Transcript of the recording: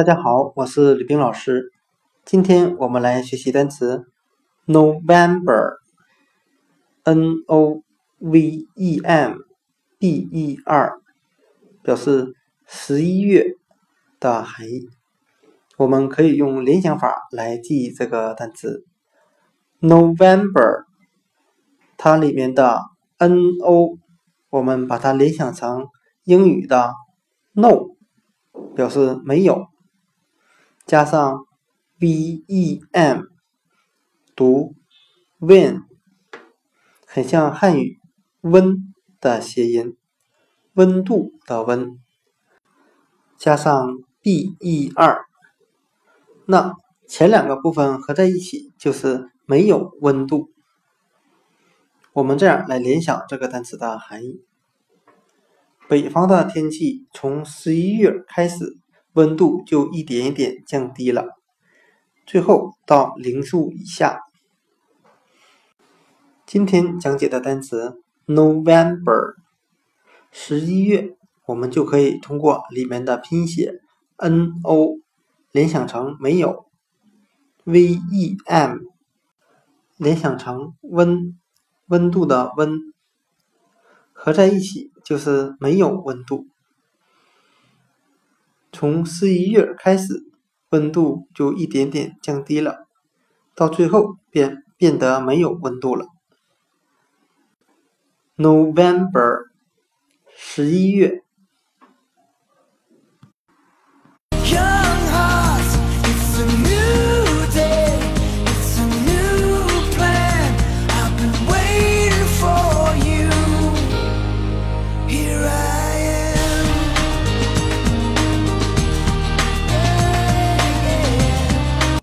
大家好，我是李冰老师。今天我们来学习单词 November，N O V E M B E R，表示十一月的含义。我们可以用联想法来记忆这个单词 November，它里面的 N O，我们把它联想成英语的 No。表示没有，加上 v e m 读 wen，很像汉语温的谐音，温度的温，加上 b e r，那前两个部分合在一起就是没有温度。我们这样来联想这个单词的含义。北方的天气从十一月开始，温度就一点一点降低了，最后到零度以下。今天讲解的单词 November，十一月，我们就可以通过里面的拼写 N O 联想成没有，V E M 联想成温温度的温。合在一起就是没有温度。从十一月开始，温度就一点点降低了，到最后便变得没有温度了。November，十一月。